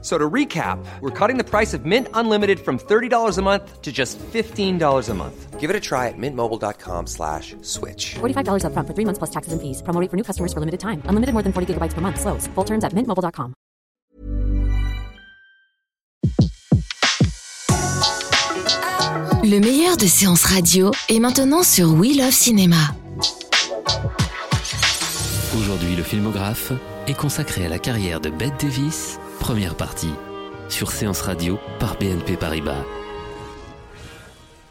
So to recap, we're cutting the price of Mint Unlimited from $30 a month to just $15 a month. Give it a try at mintmobile.com slash switch. $45 upfront for three months plus taxes and fees. Promo rate for new customers for limited time. Unlimited more than 40 gigabytes per month. Slows. Full terms at mintmobile.com. Le meilleur de séances radio est maintenant sur We Love Cinéma. Aujourd'hui, le filmographe est consacré à la carrière de Bette Davis, première partie, sur Séance Radio par BNP Paribas.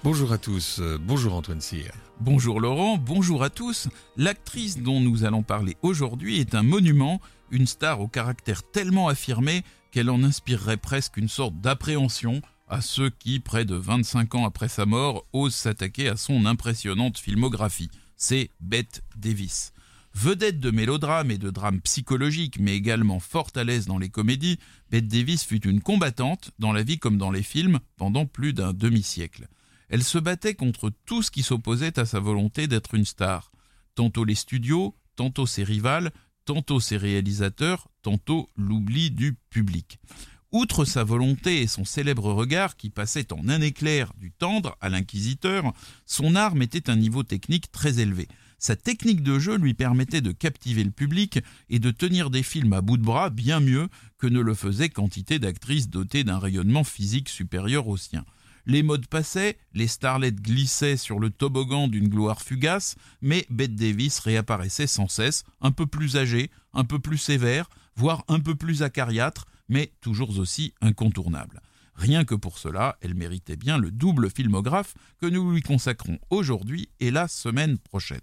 Bonjour à tous, euh, bonjour Antoine Cyr. Bonjour Laurent, bonjour à tous. L'actrice dont nous allons parler aujourd'hui est un monument, une star au caractère tellement affirmé qu'elle en inspirerait presque une sorte d'appréhension à ceux qui, près de 25 ans après sa mort, osent s'attaquer à son impressionnante filmographie. C'est Bette Davis. Vedette de mélodrames et de drames psychologiques, mais également fort à l'aise dans les comédies, Bette Davis fut une combattante, dans la vie comme dans les films, pendant plus d'un demi-siècle. Elle se battait contre tout ce qui s'opposait à sa volonté d'être une star. Tantôt les studios, tantôt ses rivales, tantôt ses réalisateurs, tantôt l'oubli du public. Outre sa volonté et son célèbre regard qui passait en un éclair du tendre à l'inquisiteur, son art mettait un niveau technique très élevé. Sa technique de jeu lui permettait de captiver le public et de tenir des films à bout de bras bien mieux que ne le faisait quantité d'actrices dotées d'un rayonnement physique supérieur au sien. Les modes passaient, les starlets glissaient sur le toboggan d'une gloire fugace, mais Bette Davis réapparaissait sans cesse, un peu plus âgée, un peu plus sévère, voire un peu plus acariâtre, mais toujours aussi incontournable. Rien que pour cela, elle méritait bien le double filmographe que nous lui consacrons aujourd'hui et la semaine prochaine.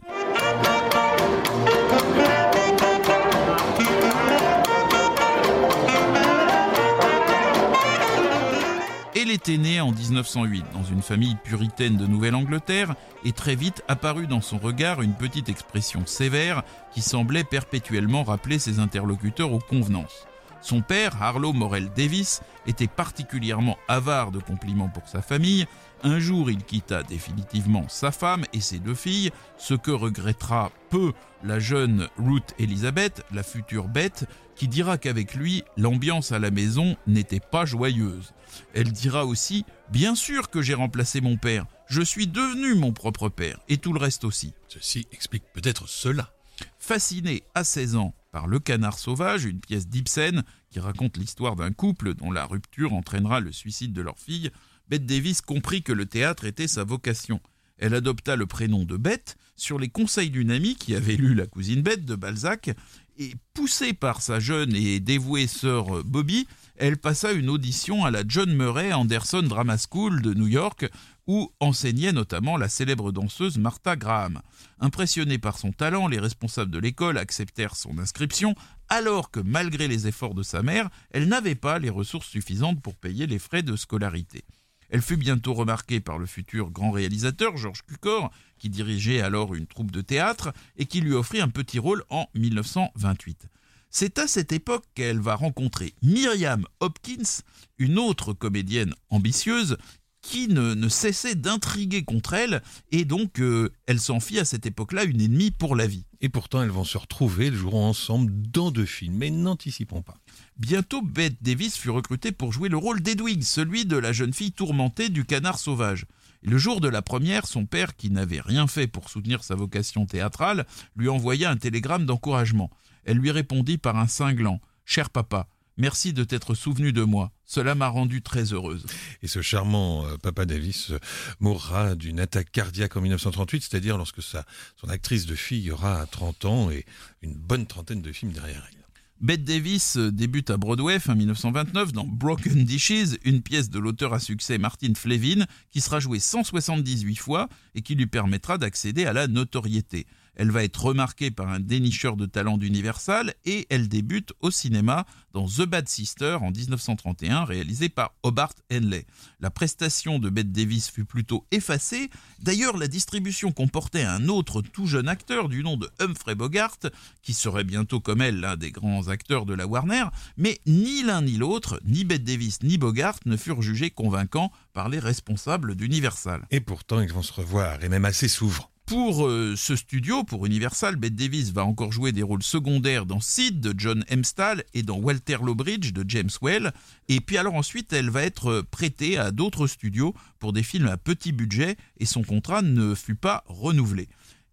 Elle était née en 1908 dans une famille puritaine de Nouvelle-Angleterre et très vite apparut dans son regard une petite expression sévère qui semblait perpétuellement rappeler ses interlocuteurs aux convenances. Son père, Harlow Morel Davis, était particulièrement avare de compliments pour sa famille. Un jour, il quitta définitivement sa femme et ses deux filles, ce que regrettera peu la jeune Ruth Elizabeth, la future Bette, qui dira qu'avec lui, l'ambiance à la maison n'était pas joyeuse. Elle dira aussi Bien sûr que j'ai remplacé mon père, je suis devenu mon propre père, et tout le reste aussi. Ceci explique peut-être cela. Fascinée à 16 ans par Le Canard Sauvage, une pièce d'Ibsen qui raconte l'histoire d'un couple dont la rupture entraînera le suicide de leur fille, Bette Davis comprit que le théâtre était sa vocation. Elle adopta le prénom de Bette sur les conseils d'une amie qui avait lu La cousine Bette de Balzac, et poussée par sa jeune et dévouée sœur Bobby, elle passa une audition à la John Murray Anderson Drama School de New York, où enseignait notamment la célèbre danseuse Martha Graham. Impressionnés par son talent, les responsables de l'école acceptèrent son inscription, alors que malgré les efforts de sa mère, elle n'avait pas les ressources suffisantes pour payer les frais de scolarité. Elle fut bientôt remarquée par le futur grand réalisateur Georges Cukor, qui dirigeait alors une troupe de théâtre et qui lui offrit un petit rôle en 1928. C'est à cette époque qu'elle va rencontrer Myriam Hopkins, une autre comédienne ambitieuse qui ne, cessait d'intriguer contre elle, et donc euh, elle s'en fit à cette époque-là une ennemie pour la vie. Et pourtant, elles vont se retrouver, elles joueront ensemble dans deux films, mais n'anticipons pas. Bientôt, Bette Davis fut recrutée pour jouer le rôle d'Edwig, celui de la jeune fille tourmentée du canard sauvage. le jour de la première, son père, qui n'avait rien fait pour soutenir sa vocation théâtrale, lui envoya un télégramme d'encouragement. Elle lui répondit par un cinglant Cher papa, Merci de t'être souvenu de moi. Cela m'a rendue très heureuse. Et ce charmant euh, Papa Davis euh, mourra d'une attaque cardiaque en 1938, c'est-à-dire lorsque sa, son actrice de fille aura 30 ans et une bonne trentaine de films derrière elle. Bette Davis euh, débute à Broadway fin 1929 dans Broken Dishes, une pièce de l'auteur à succès Martin Flevin, qui sera jouée 178 fois et qui lui permettra d'accéder à la notoriété. Elle va être remarquée par un dénicheur de talent d'Universal et elle débute au cinéma dans The Bad Sister en 1931, réalisé par Hobart Henley. La prestation de Bette Davis fut plutôt effacée. D'ailleurs, la distribution comportait un autre tout jeune acteur du nom de Humphrey Bogart, qui serait bientôt comme elle l'un des grands acteurs de la Warner, mais ni l'un ni l'autre, ni Bette Davis ni Bogart ne furent jugés convaincants par les responsables d'Universal. Et pourtant, ils vont se revoir, et même assez souvent. Pour euh, ce studio, pour Universal, Bette Davis va encore jouer des rôles secondaires dans Sid de John Hempstall et dans Walter Lowbridge de James Well. Et puis alors ensuite, elle va être prêtée à d'autres studios pour des films à petit budget et son contrat ne fut pas renouvelé.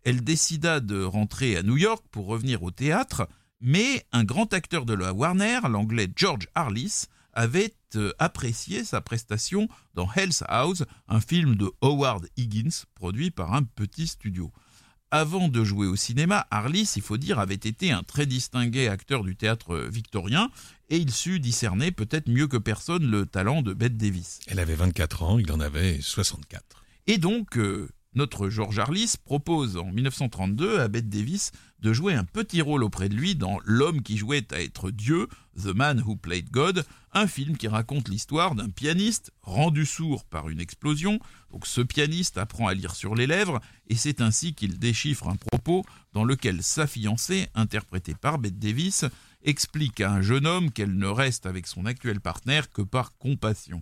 Elle décida de rentrer à New York pour revenir au théâtre, mais un grand acteur de la Warner, l'anglais George Harlis, avait euh, apprécié sa prestation dans Hell's House, un film de Howard Higgins produit par un petit studio. Avant de jouer au cinéma, Harlis, il faut dire, avait été un très distingué acteur du théâtre victorien et il sut discerner peut-être mieux que personne le talent de Bette Davis. Elle avait 24 ans, il en avait 64. Et donc, euh, notre George Harlis propose en 1932 à Bette Davis de jouer un petit rôle auprès de lui dans L'homme qui jouait à être Dieu, The Man Who Played God, un film qui raconte l'histoire d'un pianiste rendu sourd par une explosion. Donc ce pianiste apprend à lire sur les lèvres et c'est ainsi qu'il déchiffre un propos dans lequel sa fiancée, interprétée par Bette Davis, explique à un jeune homme qu'elle ne reste avec son actuel partenaire que par compassion.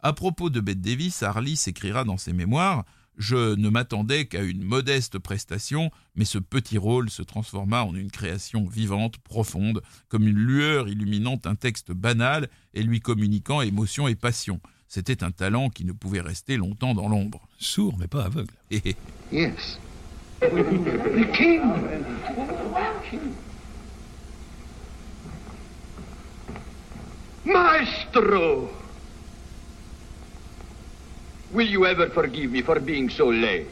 À propos de Bette Davis, Harlis écrira dans ses mémoires je ne m'attendais qu'à une modeste prestation, mais ce petit rôle se transforma en une création vivante, profonde, comme une lueur illuminant un texte banal et lui communiquant émotion et passion. C'était un talent qui ne pouvait rester longtemps dans l'ombre. Sourd, mais pas aveugle. yes. The king. Maestro! Will you ever forgive me for being so late?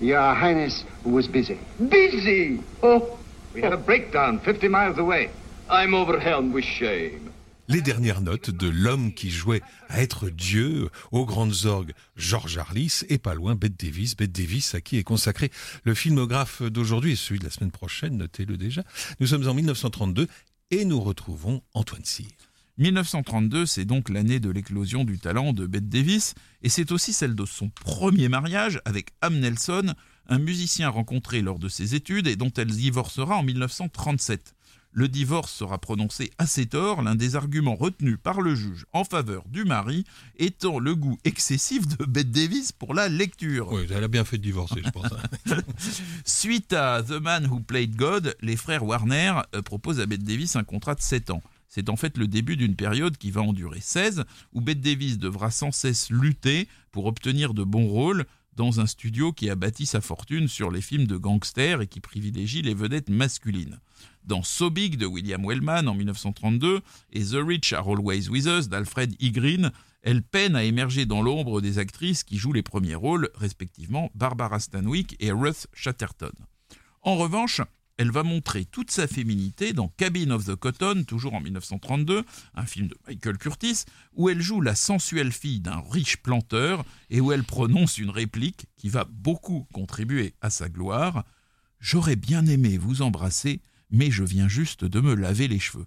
Your Highness was busy. Busy? Oh, we had a breakdown 50 miles away. I'm overwhelmed with shame. Les dernières notes de l'homme qui jouait à être Dieu aux grandes orgues, George Harlis, et pas loin Bette Davis. Bette Davis, à qui est consacré le filmographe d'aujourd'hui et celui de la semaine prochaine, notez-le déjà. Nous sommes en 1932 et nous retrouvons Antoine Cyr. 1932, c'est donc l'année de l'éclosion du talent de Bette Davis, et c'est aussi celle de son premier mariage avec Am Nelson, un musicien rencontré lors de ses études et dont elle divorcera en 1937. Le divorce sera prononcé assez tort, l'un des arguments retenus par le juge en faveur du mari étant le goût excessif de Bette Davis pour la lecture. Oui, elle a bien fait de divorcer, je pense. Hein. Suite à The Man Who Played God, les frères Warner euh, proposent à Bette Davis un contrat de 7 ans. C'est en fait le début d'une période qui va en durer 16, où Bette Davis devra sans cesse lutter pour obtenir de bons rôles dans un studio qui a bâti sa fortune sur les films de gangsters et qui privilégie les vedettes masculines. Dans So Big de William Wellman en 1932 et The Rich Are Always With Us d'Alfred E. Green, elle peine à émerger dans l'ombre des actrices qui jouent les premiers rôles, respectivement Barbara Stanwyck et Ruth Chatterton. En revanche, elle va montrer toute sa féminité dans Cabin of the Cotton, toujours en 1932, un film de Michael Curtis, où elle joue la sensuelle fille d'un riche planteur et où elle prononce une réplique qui va beaucoup contribuer à sa gloire. J'aurais bien aimé vous embrasser, mais je viens juste de me laver les cheveux.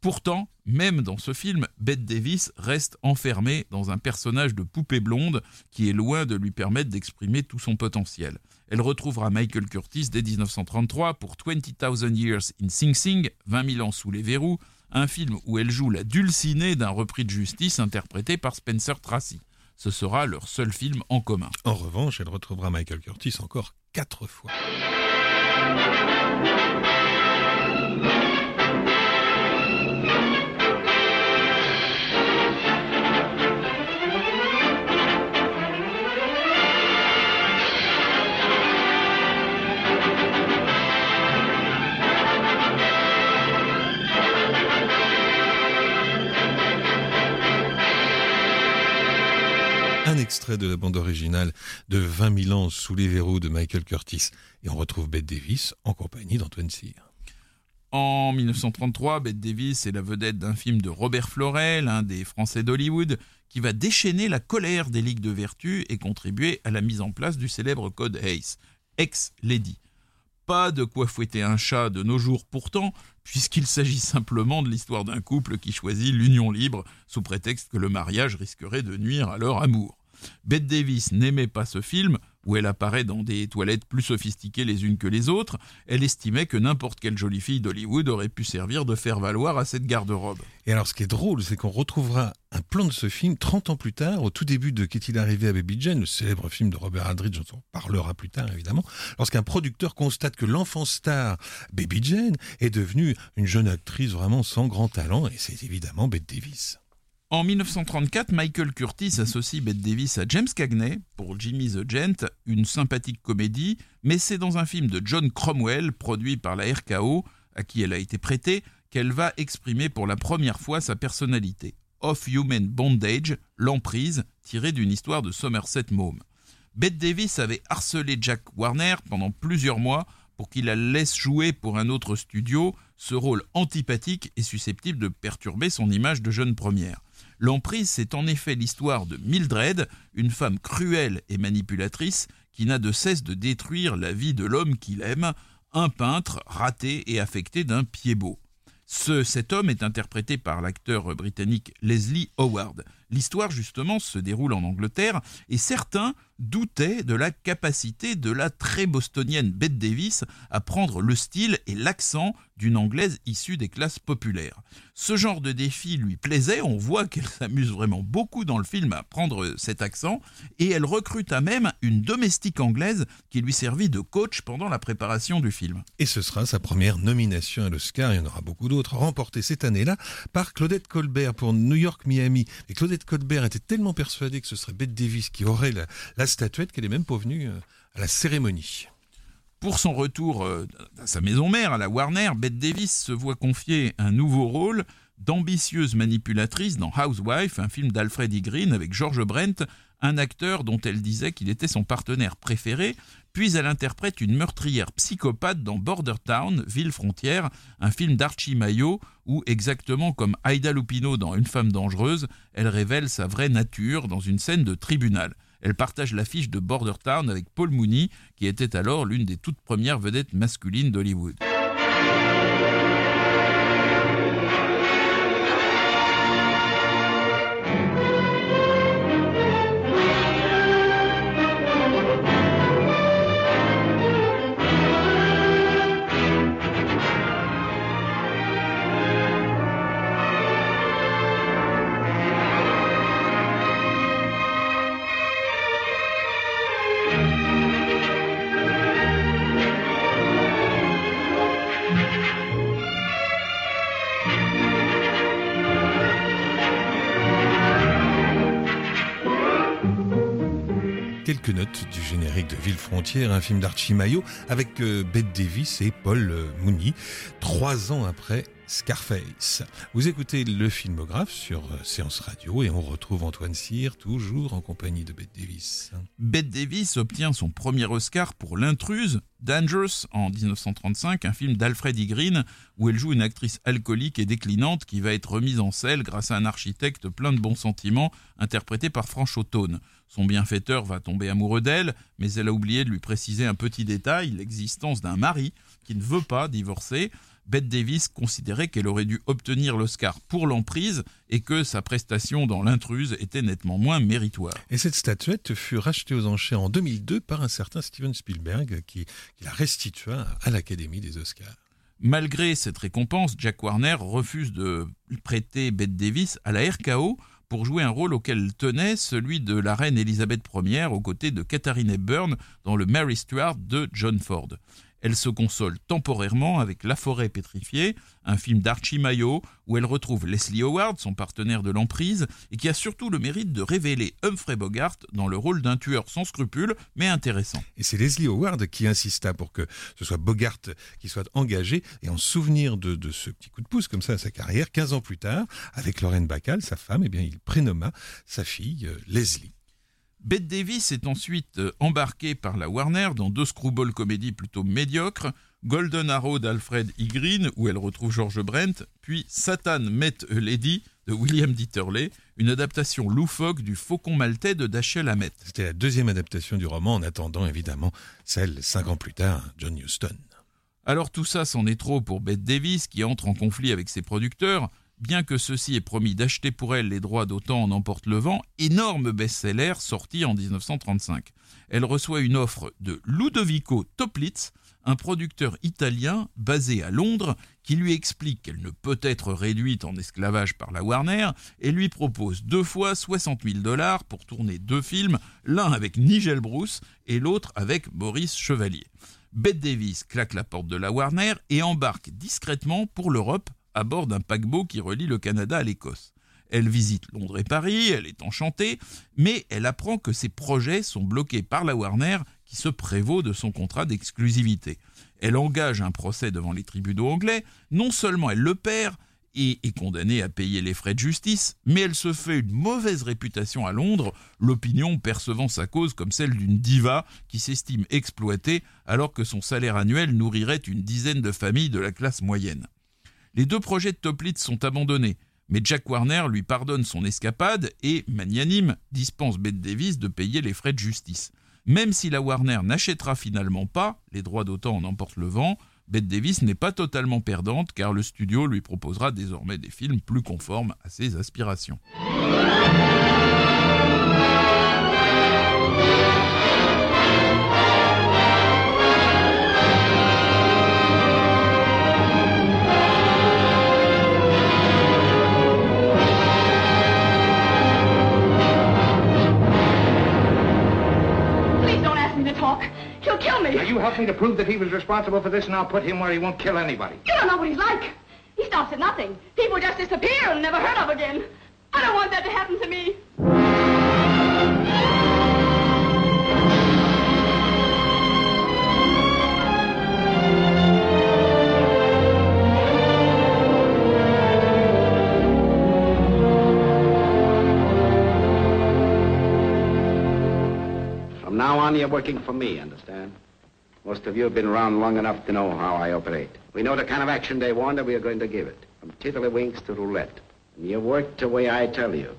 Pourtant, même dans ce film, Bette Davis reste enfermée dans un personnage de poupée blonde qui est loin de lui permettre d'exprimer tout son potentiel. Elle retrouvera Michael Curtis dès 1933 pour 20,000 Years in Sing Sing, 20 000 ans sous les verrous, un film où elle joue la dulcinée d'un repris de justice interprété par Spencer Tracy. Ce sera leur seul film en commun. En revanche, elle retrouvera Michael Curtis encore quatre fois. Un extrait de la bande originale de 20 000 ans sous les verrous de Michael Curtis. Et on retrouve Bette Davis en compagnie d'Antoine Cyr. En 1933, Bette Davis est la vedette d'un film de Robert Florel, l'un des Français d'Hollywood, qui va déchaîner la colère des ligues de vertu et contribuer à la mise en place du célèbre code Hayes, ex-Lady. Pas de quoi fouetter un chat de nos jours pourtant, puisqu'il s'agit simplement de l'histoire d'un couple qui choisit l'union libre sous prétexte que le mariage risquerait de nuire à leur amour. Bette Davis n'aimait pas ce film, où elle apparaît dans des toilettes plus sophistiquées les unes que les autres, elle estimait que n'importe quelle jolie fille d'Hollywood aurait pu servir de faire valoir à cette garde-robe. Et alors ce qui est drôle, c'est qu'on retrouvera un plan de ce film 30 ans plus tard, au tout début de Qu'est-il arrivé à Baby Jane, le célèbre film de Robert Aldrich, dont on parlera plus tard évidemment, lorsqu'un producteur constate que l'enfant star Baby Jane est devenue une jeune actrice vraiment sans grand talent, et c'est évidemment Bette Davis. En 1934, Michael Curtis associe Bette Davis à James Cagney pour Jimmy the Gent, une sympathique comédie, mais c'est dans un film de John Cromwell, produit par la RKO, à qui elle a été prêtée, qu'elle va exprimer pour la première fois sa personnalité. Of Human Bondage, l'emprise, tirée d'une histoire de Somerset Maugham. Bette Davis avait harcelé Jack Warner pendant plusieurs mois pour qu'il la laisse jouer pour un autre studio, ce rôle antipathique et susceptible de perturber son image de jeune première. L'emprise, c'est en effet l'histoire de Mildred, une femme cruelle et manipulatrice qui n'a de cesse de détruire la vie de l'homme qu'il aime, un peintre raté et affecté d'un pied beau. Ce, cet homme est interprété par l'acteur britannique Leslie Howard. L'histoire, justement, se déroule en Angleterre et certains doutaient de la capacité de la très bostonienne Bette Davis à prendre le style et l'accent d'une anglaise issue des classes populaires. Ce genre de défi lui plaisait, on voit qu'elle s'amuse vraiment beaucoup dans le film à prendre cet accent, et elle recruta même une domestique anglaise qui lui servit de coach pendant la préparation du film. Et ce sera sa première nomination à l'Oscar, il y en aura beaucoup d'autres, remportée cette année-là par Claudette Colbert pour New York Miami. Et Claudette Colbert était tellement persuadée que ce serait Bette Davis qui aurait la, statuette qu'elle est même pas venue euh, à la cérémonie. Pour son retour euh, à sa maison mère, à la Warner, Bette Davis se voit confier un nouveau rôle d'ambitieuse manipulatrice dans Housewife, un film d'Alfred E. Green avec George Brent, un acteur dont elle disait qu'il était son partenaire préféré, puis elle interprète une meurtrière psychopathe dans Border Town, Ville Frontière, un film d'Archie Mayo, où, exactement comme Aida Lupino dans Une femme dangereuse, elle révèle sa vraie nature dans une scène de tribunal. Elle partage l'affiche de Border Town avec Paul Mooney, qui était alors l'une des toutes premières vedettes masculines d'Hollywood. Quelques notes du générique de Ville Frontière, un film d'Archie Mayo avec euh, Bette Davis et Paul euh, Mooney, trois ans après Scarface. Vous écoutez le filmographe sur euh, Séance Radio et on retrouve Antoine Cyr toujours en compagnie de Bette Davis. Bette Davis obtient son premier Oscar pour L'intruse, Dangerous en 1935, un film d'Alfred E. Green où elle joue une actrice alcoolique et déclinante qui va être remise en selle grâce à un architecte plein de bons sentiments interprété par Franche Autone. Son bienfaiteur va tomber amoureux d'elle, mais elle a oublié de lui préciser un petit détail, l'existence d'un mari qui ne veut pas divorcer. Bette Davis considérait qu'elle aurait dû obtenir l'Oscar pour l'emprise et que sa prestation dans l'intruse était nettement moins méritoire. Et cette statuette fut rachetée aux enchères en 2002 par un certain Steven Spielberg qui, qui la restitua à l'Académie des Oscars. Malgré cette récompense, Jack Warner refuse de prêter Bette Davis à la RKO pour jouer un rôle auquel elle tenait, celui de la reine Elisabeth Ier aux côtés de Katharine Hepburn dans le Mary Stuart de John Ford. Elle se console temporairement avec La forêt pétrifiée, un film d'Archie Mayo où elle retrouve Leslie Howard, son partenaire de l'emprise, et qui a surtout le mérite de révéler Humphrey Bogart dans le rôle d'un tueur sans scrupules, mais intéressant. Et c'est Leslie Howard qui insista pour que ce soit Bogart qui soit engagé, et en souvenir de, de ce petit coup de pouce comme ça à sa carrière, 15 ans plus tard, avec Lorraine Bacall, sa femme, eh bien, il prénomma sa fille euh, Leslie. Bette Davis est ensuite euh, embarquée par la Warner dans deux screwball comédies plutôt médiocres, Golden Arrow d'Alfred E. Green, où elle retrouve George Brent, puis Satan Met a Lady de William Dieterle, une adaptation loufoque du Faucon maltais de Dashiell Hammett. C'était la deuxième adaptation du roman, en attendant évidemment celle cinq ans plus tard, John Huston. Alors tout ça, c'en est trop pour Bette Davis qui entre en conflit avec ses producteurs, bien que ceux-ci aient promis d'acheter pour elle les droits d'Autant en emporte le vent, énorme best-seller sorti en 1935. Elle reçoit une offre de Ludovico Toplitz, un producteur italien basé à Londres qui lui explique qu'elle ne peut être réduite en esclavage par la Warner et lui propose deux fois 60 000 dollars pour tourner deux films, l'un avec Nigel Bruce et l'autre avec Maurice Chevalier. Bette Davis claque la porte de la Warner et embarque discrètement pour l'Europe à bord d'un paquebot qui relie le Canada à l'Écosse. Elle visite Londres et Paris, elle est enchantée, mais elle apprend que ses projets sont bloqués par la Warner qui se prévaut de son contrat d'exclusivité. Elle engage un procès devant les tribunaux anglais, non seulement elle le perd et est condamnée à payer les frais de justice, mais elle se fait une mauvaise réputation à Londres, l'opinion percevant sa cause comme celle d'une diva qui s'estime exploitée alors que son salaire annuel nourrirait une dizaine de familles de la classe moyenne. Les deux projets de Toplitz sont abandonnés, mais Jack Warner lui pardonne son escapade et, magnanime, dispense Bette Davis de payer les frais de justice. Même si la Warner n'achètera finalement pas, les droits d'autant en emportent le vent, Bette Davis n'est pas totalement perdante car le studio lui proposera désormais des films plus conformes à ses aspirations. You help me to prove that he was responsible for this, and I'll put him where he won't kill anybody. You don't know what he's like. He stops at nothing. People just disappear and never heard of again. I don't want that to happen to me. From now on, you're working for me, understand? Most of you have been around long enough to know how I operate. We know the kind of action they want, and we are going to give it. From tiddlywinks to roulette. And you work the way I tell you,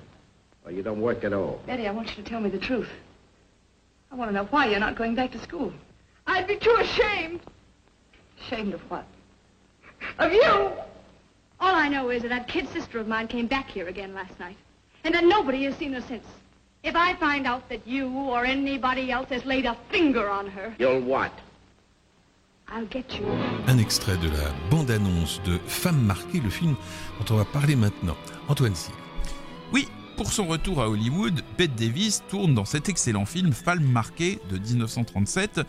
or you don't work at all. Betty, I want you to tell me the truth. I want to know why you're not going back to school. I'd be too ashamed. Ashamed of what? Of you! All I know is that that kid sister of mine came back here again last night. And that nobody has seen her since. If I find out that you or anybody else has laid a finger on her... You'll what? Un extrait de la bande-annonce de Femme marquée, le film dont on va parler maintenant. Antoine Cyr. Oui, pour son retour à Hollywood, Bette Davis tourne dans cet excellent film Femme marquée de 1937,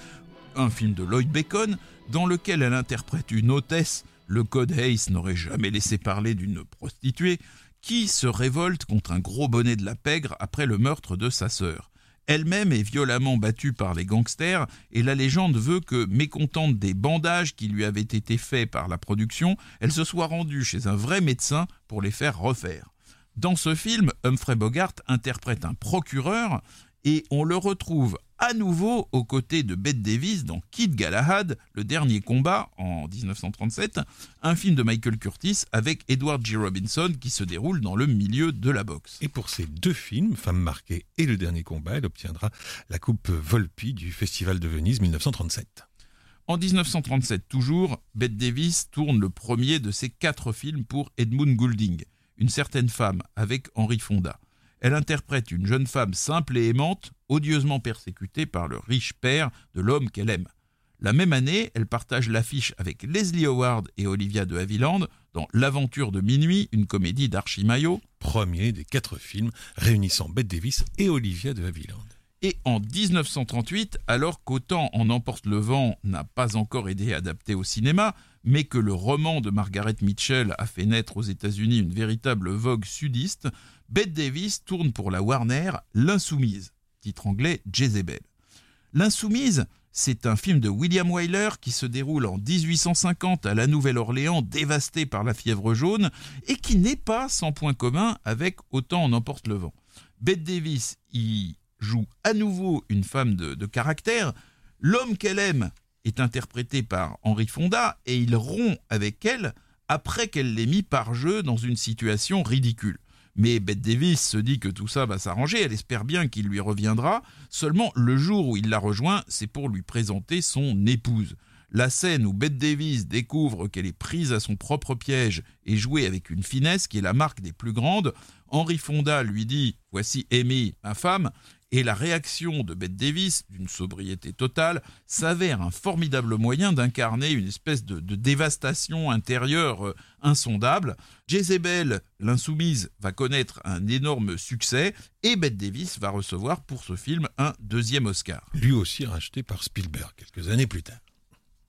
un film de Lloyd Bacon, dans lequel elle interprète une hôtesse, le code Hayes n'aurait jamais laissé parler d'une prostituée, qui se révolte contre un gros bonnet de la pègre après le meurtre de sa sœur. Elle-même est violemment battue par les gangsters et la légende veut que, mécontente des bandages qui lui avaient été faits par la production, elle se soit rendue chez un vrai médecin pour les faire refaire. Dans ce film, Humphrey Bogart interprète un procureur et on le retrouve à nouveau aux côtés de Bette Davis dans Kid Galahad, le dernier combat en 1937, un film de Michael Curtis avec Edward G. Robinson qui se déroule dans le milieu de la boxe. Et pour ces deux films, Femme marquée et Le dernier combat, elle obtiendra la coupe Volpi du Festival de Venise 1937. En 1937 toujours, Bette Davis tourne le premier de ses quatre films pour Edmund Goulding, Une certaine femme avec Henry Fonda. Elle interprète une jeune femme simple et aimante, odieusement persécutée par le riche père de l'homme qu'elle aime. La même année, elle partage l'affiche avec Leslie Howard et Olivia de Havilland dans L'aventure de minuit, une comédie d'Archie Maillot. Premier des quatre films réunissant Bette Davis et Olivia de Havilland. Et en 1938, alors qu'Autant en emporte le vent n'a pas encore été adapté au cinéma, mais que le roman de Margaret Mitchell a fait naître aux États-Unis une véritable vogue sudiste, Bette Davis tourne pour la Warner L'Insoumise, titre anglais Jezebel. L'Insoumise, c'est un film de William Wyler qui se déroule en 1850 à la Nouvelle-Orléans, dévastée par la fièvre jaune, et qui n'est pas sans point commun avec Autant en emporte le vent. Bette Davis y joue à nouveau une femme de, de caractère. L'homme qu'elle aime est interprété par Henri Fonda et il rompt avec elle après qu'elle l'ait mis par jeu dans une situation ridicule. Mais Bette Davis se dit que tout ça va s'arranger, elle espère bien qu'il lui reviendra, seulement le jour où il la rejoint, c'est pour lui présenter son épouse. La scène où Bette Davis découvre qu'elle est prise à son propre piège et jouée avec une finesse qui est la marque des plus grandes, Henry Fonda lui dit Voici Amy, ma femme, et la réaction de Bette Davis, d'une sobriété totale, s'avère un formidable moyen d'incarner une espèce de, dévastation intérieure euh, insondable. Jezebel, l'insoumise, va connaître un énorme succès et Bette Davis va recevoir pour ce film un deuxième Oscar. Lui aussi racheté par Spielberg quelques années plus tard.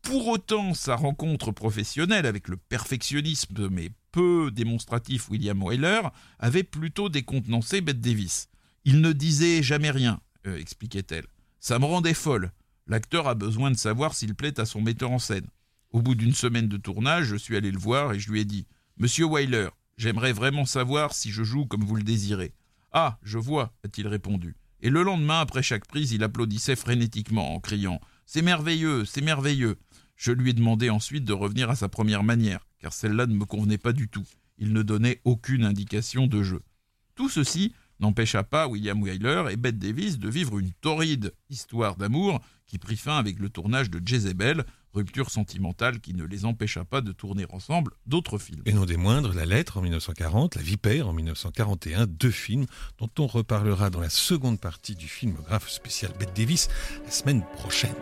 Pour autant, sa rencontre professionnelle avec le perfectionnisme mais peu démonstratif William Wyler avait plutôt décontenancé Bette Davis. Il ne disait jamais rien, euh, expliquait-elle. Ça me rendait folle. L'acteur a besoin de savoir s'il plaît à son metteur en scène. Au bout d'une semaine de tournage, je suis allé le voir et je lui ai dit Monsieur Weiler, j'aimerais vraiment savoir si je joue comme vous le désirez. Ah, je vois, a-t-il répondu. Et le lendemain, après chaque prise, il applaudissait frénétiquement en criant C'est merveilleux, c'est merveilleux. Je lui ai demandé ensuite de revenir à sa première manière, car celle-là ne me convenait pas du tout. Il ne donnait aucune indication de jeu. Tout ceci n'empêcha pas William Wyler et Bette Davis de vivre une torride histoire d'amour qui prit fin avec le tournage de Jezebel, rupture sentimentale qui ne les empêcha pas de tourner ensemble d'autres films. Et non des moindres, La Lettre en 1940, La Vipère en 1941, deux films dont on reparlera dans la seconde partie du filmographe spécial Bette Davis la semaine prochaine.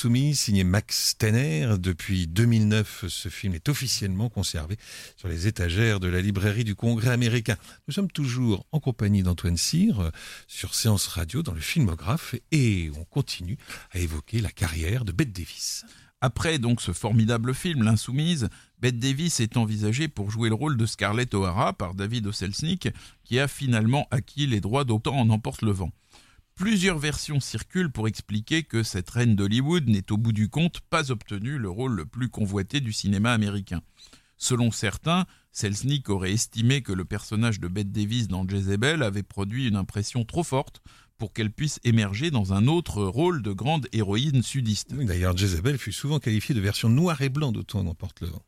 L'insoumise, signé Max Tenner. Depuis 2009, ce film est officiellement conservé sur les étagères de la librairie du Congrès américain. Nous sommes toujours en compagnie d'Antoine Cyr euh, sur Séance Radio dans le filmographe et on continue à évoquer la carrière de Bette Davis. Après donc ce formidable film, L'Insoumise, Bette Davis est envisagée pour jouer le rôle de Scarlett O'Hara par David Oselznick, qui a finalement acquis les droits d'Autant en emporte le vent. Plusieurs versions circulent pour expliquer que cette reine d'Hollywood n'est au bout du compte pas obtenu le rôle le plus convoité du cinéma américain. Selon certains, Selznick aurait estimé que le personnage de Bette Davis dans Jezebel avait produit une impression trop forte pour qu'elle puisse émerger dans un autre rôle de grande héroïne sudiste. D'ailleurs, Jezebel fut souvent qualifiée de version noir et blanc d'Autant n'emporte le vent.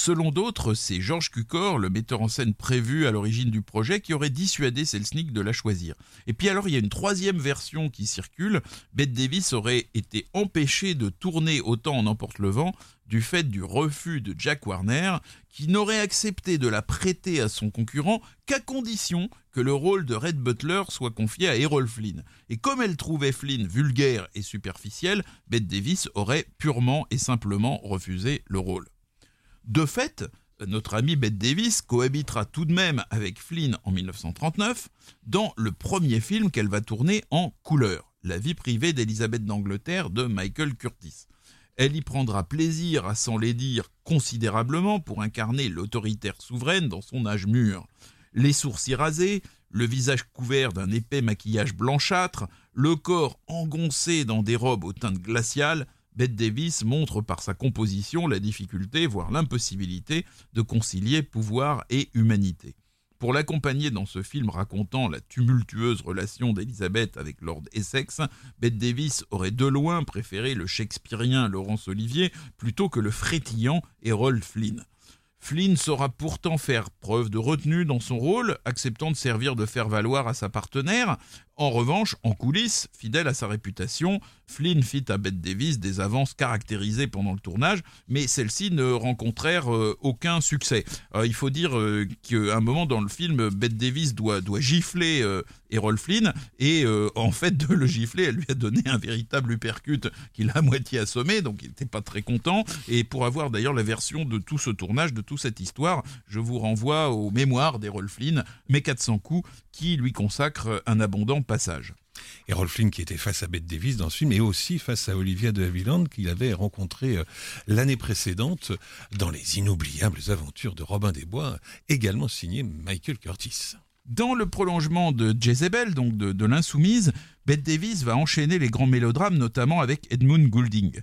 Selon d'autres, c'est Georges Cukor, le metteur en scène prévu à l'origine du projet, qui aurait dissuadé Selznick de la choisir. Et puis alors, il y a une troisième version qui circule. Bette Davis aurait été empêchée de tourner autant en emporte le vent du fait du refus de Jack Warner, qui n'aurait accepté de la prêter à son concurrent qu'à condition que le rôle de Red Butler soit confié à Errol Flynn. Et comme elle trouvait Flynn vulgaire et superficiel, Bette Davis aurait purement et simplement refusé le rôle. De fait, notre ami Bette Davis cohabitera tout de même avec Flynn en 1939 dans le premier film qu'elle va tourner en couleur, La vie privée d'Élisabeth d'Angleterre de Michael Curtis. Elle y prendra plaisir à s'en les dire considérablement pour incarner l'autoritaire souveraine dans son âge mûr. Les sourcils rasés, le visage couvert d'un épais maquillage blanchâtre, le corps engoncé dans des robes aux teintes glaciales, Bette Davis montre par sa composition la difficulté, voire l'impossibilité, de concilier pouvoir et humanité. Pour l'accompagner dans ce film racontant la tumultueuse relation d'Elizabeth avec Lord Essex, Bette Davis aurait de loin préféré le shakespearien Laurence Olivier plutôt que le frétillant Errol Flynn. Flynn saura pourtant faire preuve de retenue dans son rôle, acceptant de servir de faire valoir à sa partenaire, en revanche, en coulisses, fidèle à sa réputation, Flynn fit à Bette Davis des avances caractérisées pendant le tournage, mais celles-ci ne rencontrèrent euh, aucun succès. Euh, il faut dire euh, qu'à un moment dans le film, Bette Davis doit, doit gifler Errol Flynn, et en fait, de le gifler, elle lui a donné un véritable uppercut qui l'a à moitié assommé, donc il n'était pas très content. Et pour avoir d'ailleurs la version de tout ce tournage, de toute cette histoire, je vous renvoie aux mémoires d'Errol Flynn, Mes 400 coups, qui lui consacre un abondant passage. Et Rolf Flynn qui était face à Bette Davis dans ce film, et aussi face à Olivia de Havilland qu'il avait rencontré euh, l'année précédente dans les inoubliables aventures de Robin des Bois, également signé Michael Curtis. Dans le prolongement de Jezebel, donc de, l'insoumise, Bette Davis va enchaîner les grands mélodrames, notamment avec Edmund Goulding.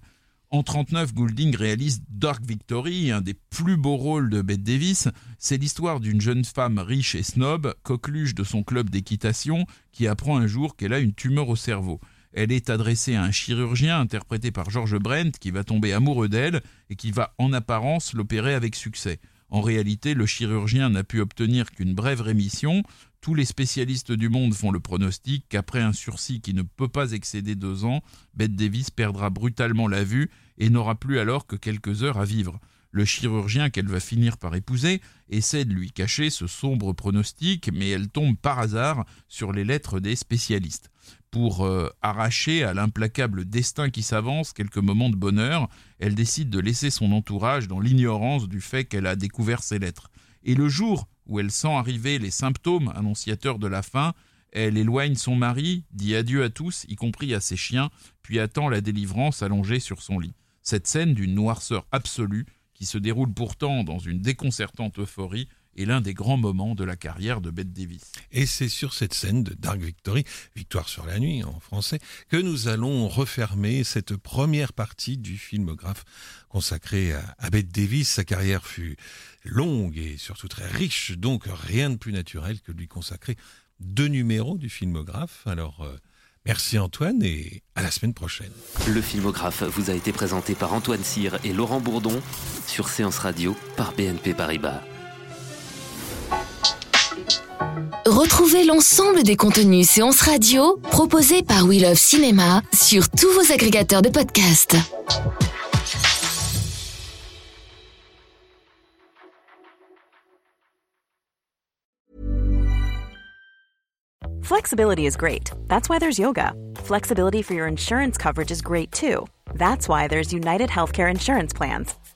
En 39, Goulding réalise Dark Victory, un des plus beaux rôles de Bette Davis. C'est l'histoire d'une jeune femme riche et snob, coqueluche de son club d'équitation, qui apprend un jour qu'elle a une tumeur au cerveau. Elle est adressée à un chirurgien interprété par George Brent qui va tomber amoureux d'elle et qui va en apparence l'opérer avec succès. En réalité, le chirurgien n'a pu obtenir qu'une brève rémission. Tous les spécialistes du monde font le pronostic qu'après un sursis qui ne peut pas excéder deux ans, Bette Davis perdra brutalement la vue et n'aura plus alors que quelques heures à vivre. Le chirurgien qu'elle va finir par épouser essaie de lui cacher ce sombre pronostic, mais elle tombe par hasard sur les lettres des spécialistes pour euh, arracher à l'implacable destin qui s'avance quelques moments de bonheur, elle décide de laisser son entourage dans l'ignorance du fait qu'elle a découvert ses lettres. Et le jour où elle sent arriver les symptômes annonciateurs de la fin, elle éloigne son mari, dit adieu à tous, y compris à ses chiens, puis attend la délivrance allongée sur son lit. Cette scène d'une noirceur absolue, qui se déroule pourtant dans une déconcertante euphorie, est l'un des grands moments de la carrière de Bette Davis. Et c'est sur cette scène de Dark Victory, Victoire sur la nuit en français, que nous allons refermer cette première partie du filmographe consacré à, Bette Davis. Sa carrière fut longue et surtout très riche, donc rien de plus naturel que de lui consacrer deux numéros du filmographe. Alors, euh, Merci Antoine et à la semaine prochaine. Le filmographe vous a été présenté par Antoine Cyr et Laurent Bourdon sur Séance Radio par BNP Paribas. Retrouvez l'ensemble des contenus séances radio proposés par We Love Cinéma sur tous vos agrégateurs de podcasts. Flexibility is great. That's why there's yoga. Flexibility for your insurance coverage is great too. That's why there's United Healthcare Insurance Plans.